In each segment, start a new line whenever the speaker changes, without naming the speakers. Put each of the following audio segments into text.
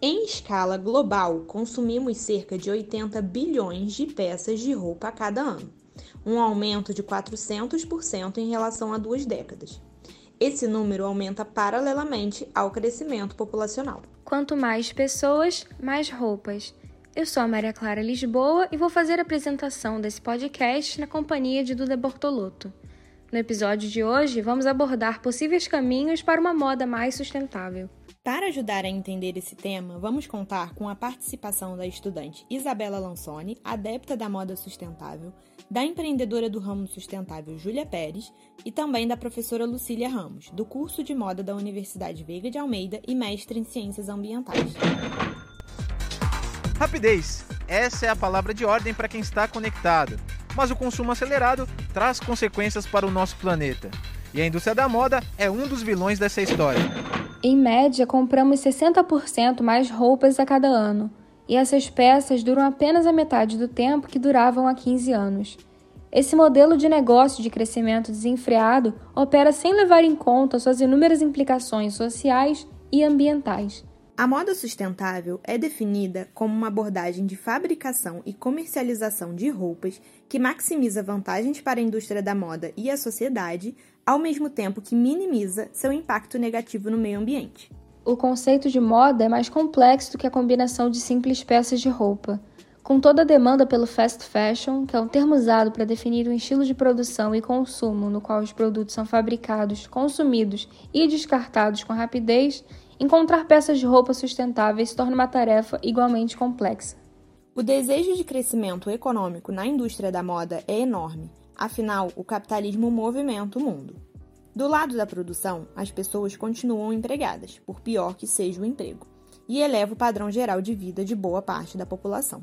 Em escala global, consumimos cerca de 80 bilhões de peças de roupa a cada ano, um aumento de 400% em relação a duas décadas. Esse número aumenta paralelamente ao crescimento populacional.
Quanto mais pessoas, mais roupas. Eu sou a Maria Clara Lisboa e vou fazer a apresentação desse podcast na companhia de Duda Bortolotto. No episódio de hoje, vamos abordar possíveis caminhos para uma moda mais sustentável.
Para ajudar a entender esse tema, vamos contar com a participação da estudante Isabela Lansoni, adepta da moda sustentável, da empreendedora do ramo sustentável Júlia Pérez e também da professora Lucília Ramos, do curso de moda da Universidade Veiga de Almeida e mestre em ciências ambientais.
Rapidez. Essa é a palavra de ordem para quem está conectado. Mas o consumo acelerado traz consequências para o nosso planeta. E a indústria da moda é um dos vilões dessa história.
Em média, compramos 60% mais roupas a cada ano. E essas peças duram apenas a metade do tempo que duravam há 15 anos. Esse modelo de negócio de crescimento desenfreado opera sem levar em conta suas inúmeras implicações sociais e ambientais.
A moda sustentável é definida como uma abordagem de fabricação e comercialização de roupas que maximiza vantagens para a indústria da moda e a sociedade, ao mesmo tempo que minimiza seu impacto negativo no meio ambiente.
O conceito de moda é mais complexo do que a combinação de simples peças de roupa. Com toda a demanda pelo fast fashion, que é um termo usado para definir um estilo de produção e consumo no qual os produtos são fabricados, consumidos e descartados com rapidez, encontrar peças de roupa sustentáveis torna uma tarefa igualmente complexa.
O desejo de crescimento econômico na indústria da moda é enorme, afinal, o capitalismo movimenta o mundo. Do lado da produção, as pessoas continuam empregadas, por pior que seja o emprego, e eleva o padrão geral de vida de boa parte da população.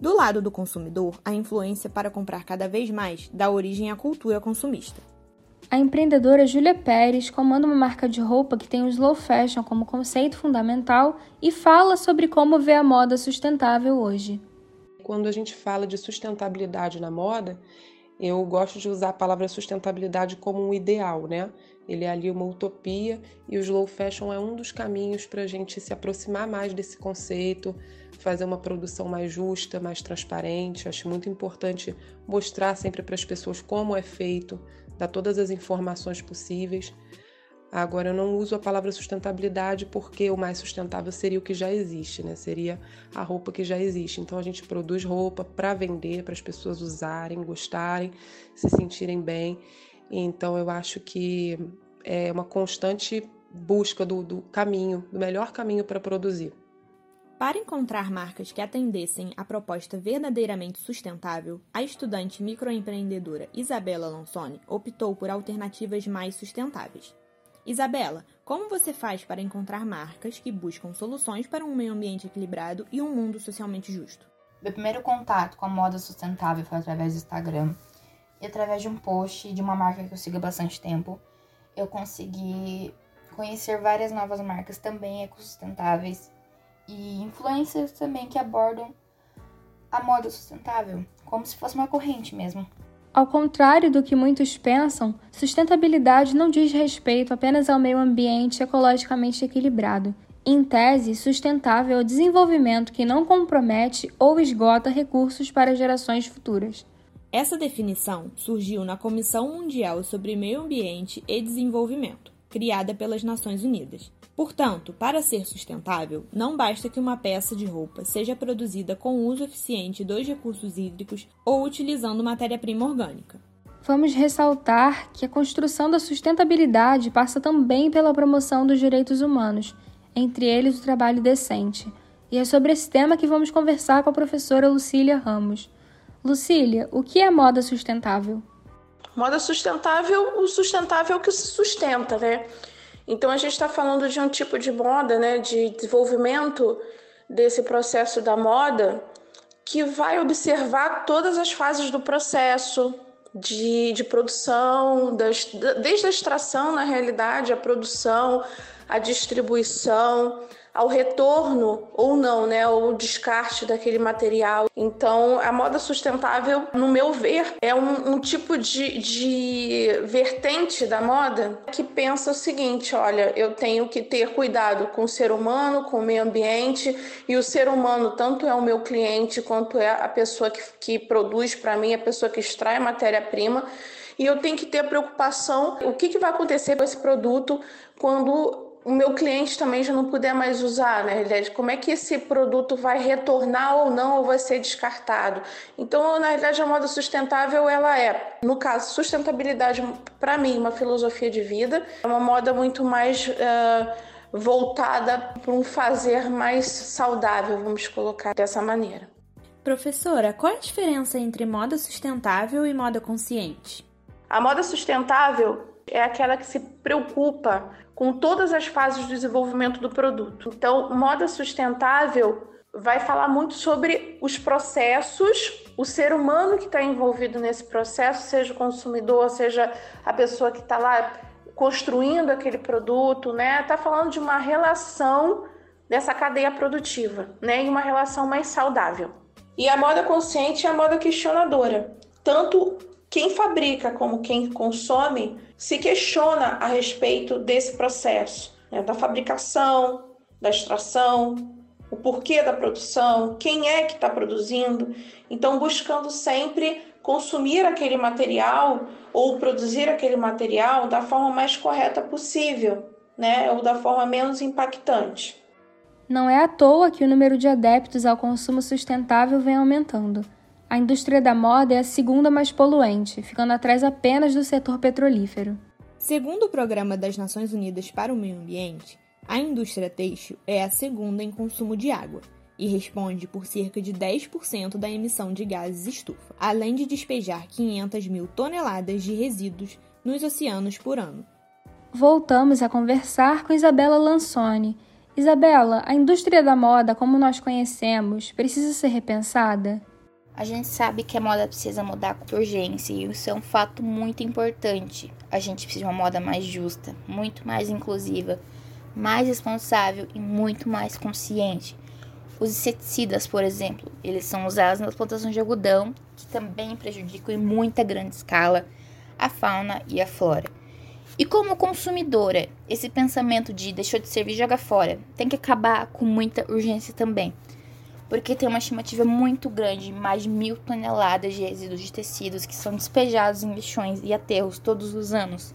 Do lado do consumidor, a influência para comprar cada vez mais dá origem à cultura consumista.
A empreendedora Júlia Pérez comanda uma marca de roupa que tem o slow fashion como conceito fundamental e fala sobre como vê a moda sustentável hoje.
Quando a gente fala de sustentabilidade na moda, eu gosto de usar a palavra sustentabilidade como um ideal, né? Ele é ali uma utopia e o slow fashion é um dos caminhos para a gente se aproximar mais desse conceito, fazer uma produção mais justa, mais transparente. Acho muito importante mostrar sempre para as pessoas como é feito, dar todas as informações possíveis. Agora, eu não uso a palavra sustentabilidade porque o mais sustentável seria o que já existe, né? Seria a roupa que já existe. Então, a gente produz roupa para vender, para as pessoas usarem, gostarem, se sentirem bem. Então, eu acho que é uma constante busca do, do caminho, do melhor caminho para produzir.
Para encontrar marcas que atendessem à proposta verdadeiramente sustentável, a estudante microempreendedora Isabela Lansoni optou por alternativas mais sustentáveis. Isabela, como você faz para encontrar marcas que buscam soluções para um meio ambiente equilibrado e um mundo socialmente justo?
Meu primeiro contato com a moda sustentável foi através do Instagram e através de um post de uma marca que eu sigo há bastante tempo. Eu consegui conhecer várias novas marcas também ecossustentáveis e influencers também que abordam a moda sustentável, como se fosse uma corrente mesmo.
Ao contrário do que muitos pensam, sustentabilidade não diz respeito apenas ao meio ambiente ecologicamente equilibrado. Em tese, sustentável é o desenvolvimento que não compromete ou esgota recursos para gerações futuras.
Essa definição surgiu na Comissão Mundial sobre Meio Ambiente e Desenvolvimento, criada pelas Nações Unidas. Portanto, para ser sustentável, não basta que uma peça de roupa seja produzida com uso eficiente dos recursos hídricos ou utilizando matéria-prima orgânica.
Vamos ressaltar que a construção da sustentabilidade passa também pela promoção dos direitos humanos, entre eles o trabalho decente. E é sobre esse tema que vamos conversar com a professora Lucília Ramos. Lucília, o que é moda sustentável?
Moda sustentável, o sustentável que se sustenta, né? Então a gente está falando de um tipo de moda, né, de desenvolvimento desse processo da moda que vai observar todas as fases do processo de, de produção, das, desde a extração, na realidade, a produção, à distribuição, ao retorno ou não, né, ou descarte daquele material. Então, a moda sustentável, no meu ver, é um, um tipo de, de vertente da moda que pensa o seguinte: olha, eu tenho que ter cuidado com o ser humano, com o meio ambiente, e o ser humano tanto é o meu cliente quanto é a pessoa que, que produz para mim, a pessoa que extrai matéria-prima. E eu tenho que ter preocupação o que, que vai acontecer com esse produto quando o meu cliente também já não puder mais usar, né? Como é que esse produto vai retornar ou não, ou vai ser descartado? Então, na realidade, a moda sustentável, ela é, no caso, sustentabilidade, para mim, uma filosofia de vida, é uma moda muito mais uh, voltada para um fazer mais saudável, vamos colocar dessa maneira.
Professora, qual é a diferença entre moda sustentável e moda consciente?
A moda sustentável é aquela que se preocupa com todas as fases do desenvolvimento do produto. Então, moda sustentável vai falar muito sobre os processos, o ser humano que está envolvido nesse processo, seja o consumidor, seja a pessoa que está lá construindo aquele produto, né? Está falando de uma relação dessa cadeia produtiva, né? E uma relação mais saudável. E a moda consciente é a moda questionadora. Tanto quem fabrica como quem consome se questiona a respeito desse processo, né, da fabricação, da extração, o porquê da produção, quem é que está produzindo. Então, buscando sempre consumir aquele material ou produzir aquele material da forma mais correta possível, né, ou da forma menos impactante.
Não é à toa que o número de adeptos ao consumo sustentável vem aumentando. A indústria da moda é a segunda mais poluente, ficando atrás apenas do setor petrolífero.
Segundo o Programa das Nações Unidas para o Meio Ambiente, a indústria têxtil é a segunda em consumo de água e responde por cerca de 10% da emissão de gases estufa, além de despejar 500 mil toneladas de resíduos nos oceanos por ano.
Voltamos a conversar com Isabela Lansone. Isabela, a indústria da moda, como nós conhecemos, precisa ser repensada?
A gente sabe que a moda precisa mudar com urgência e isso é um fato muito importante. A gente precisa de uma moda mais justa, muito mais inclusiva, mais responsável e muito mais consciente. Os inseticidas, por exemplo, eles são usados nas plantações de algodão, que também prejudicam em muita grande escala a fauna e a flora. E como consumidora, esse pensamento de deixou de servir joga fora tem que acabar com muita urgência também porque tem uma estimativa muito grande, mais de mil toneladas de resíduos de tecidos que são despejados em lixões e aterros todos os anos.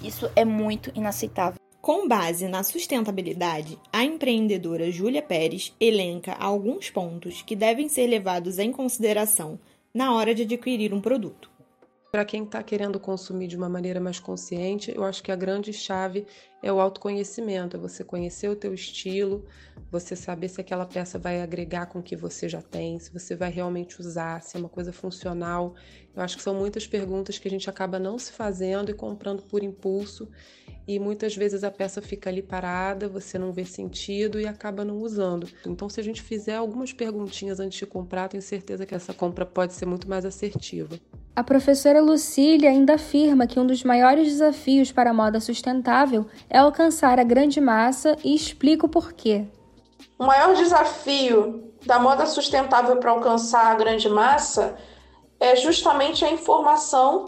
Isso é muito inaceitável.
Com base na sustentabilidade, a empreendedora Júlia Pérez elenca alguns pontos que devem ser levados em consideração na hora de adquirir um produto.
Para quem está querendo consumir de uma maneira mais consciente, eu acho que a grande chave é o autoconhecimento, é você conhecer o teu estilo, você saber se aquela peça vai agregar com o que você já tem, se você vai realmente usar, se é uma coisa funcional. Eu acho que são muitas perguntas que a gente acaba não se fazendo e comprando por impulso, e muitas vezes a peça fica ali parada, você não vê sentido e acaba não usando. Então, se a gente fizer algumas perguntinhas antes de comprar, tenho certeza que essa compra pode ser muito mais assertiva.
A professora Lucília ainda afirma que um dos maiores desafios para a moda sustentável é alcançar a grande massa e explica o porquê.
O maior desafio da moda sustentável para alcançar a grande massa é justamente a informação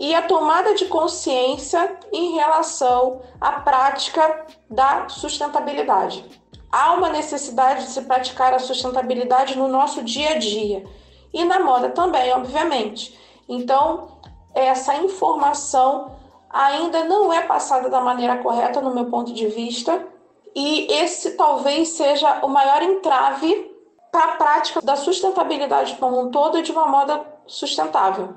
e a tomada de consciência em relação à prática da sustentabilidade. Há uma necessidade de se praticar a sustentabilidade no nosso dia a dia e na moda também, obviamente. Então, essa informação ainda não é passada da maneira correta, no meu ponto de vista, e esse talvez seja o maior entrave para a prática da sustentabilidade como um todo e de uma moda sustentável.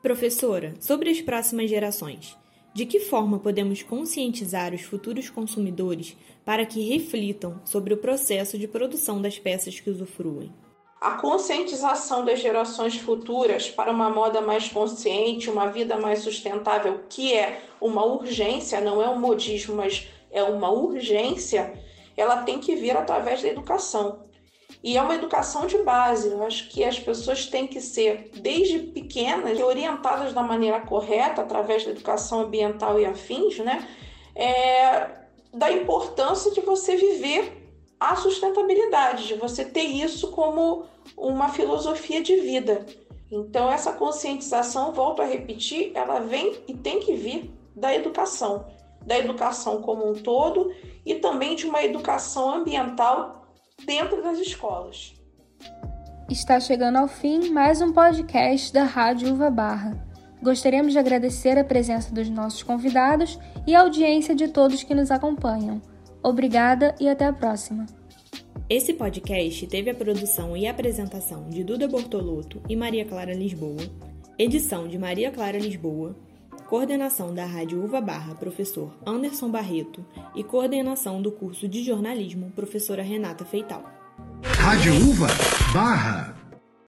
Professora, sobre as próximas gerações, de que forma podemos conscientizar os futuros consumidores para que reflitam sobre o processo de produção das peças que usufruem?
A conscientização das gerações futuras para uma moda mais consciente, uma vida mais sustentável, que é uma urgência, não é um modismo, mas é uma urgência, ela tem que vir através da educação. E é uma educação de base. Eu acho que as pessoas têm que ser, desde pequenas, orientadas da maneira correta, através da educação ambiental e afins, né? É, da importância de você viver a sustentabilidade, de você ter isso como uma filosofia de vida. Então, essa conscientização, volto a repetir, ela vem e tem que vir da educação, da educação como um todo e também de uma educação ambiental dentro das escolas.
Está chegando ao fim mais um podcast da Rádio Uva Barra. Gostaríamos de agradecer a presença dos nossos convidados e a audiência de todos que nos acompanham. Obrigada e até a próxima.
Esse podcast teve a produção e apresentação de Duda Bortolotto e Maria Clara Lisboa, edição de Maria Clara Lisboa, coordenação da Rádio Uva Barra, professor Anderson Barreto, e coordenação do curso de jornalismo, professora Renata Feital.
Rádio Uva Barra.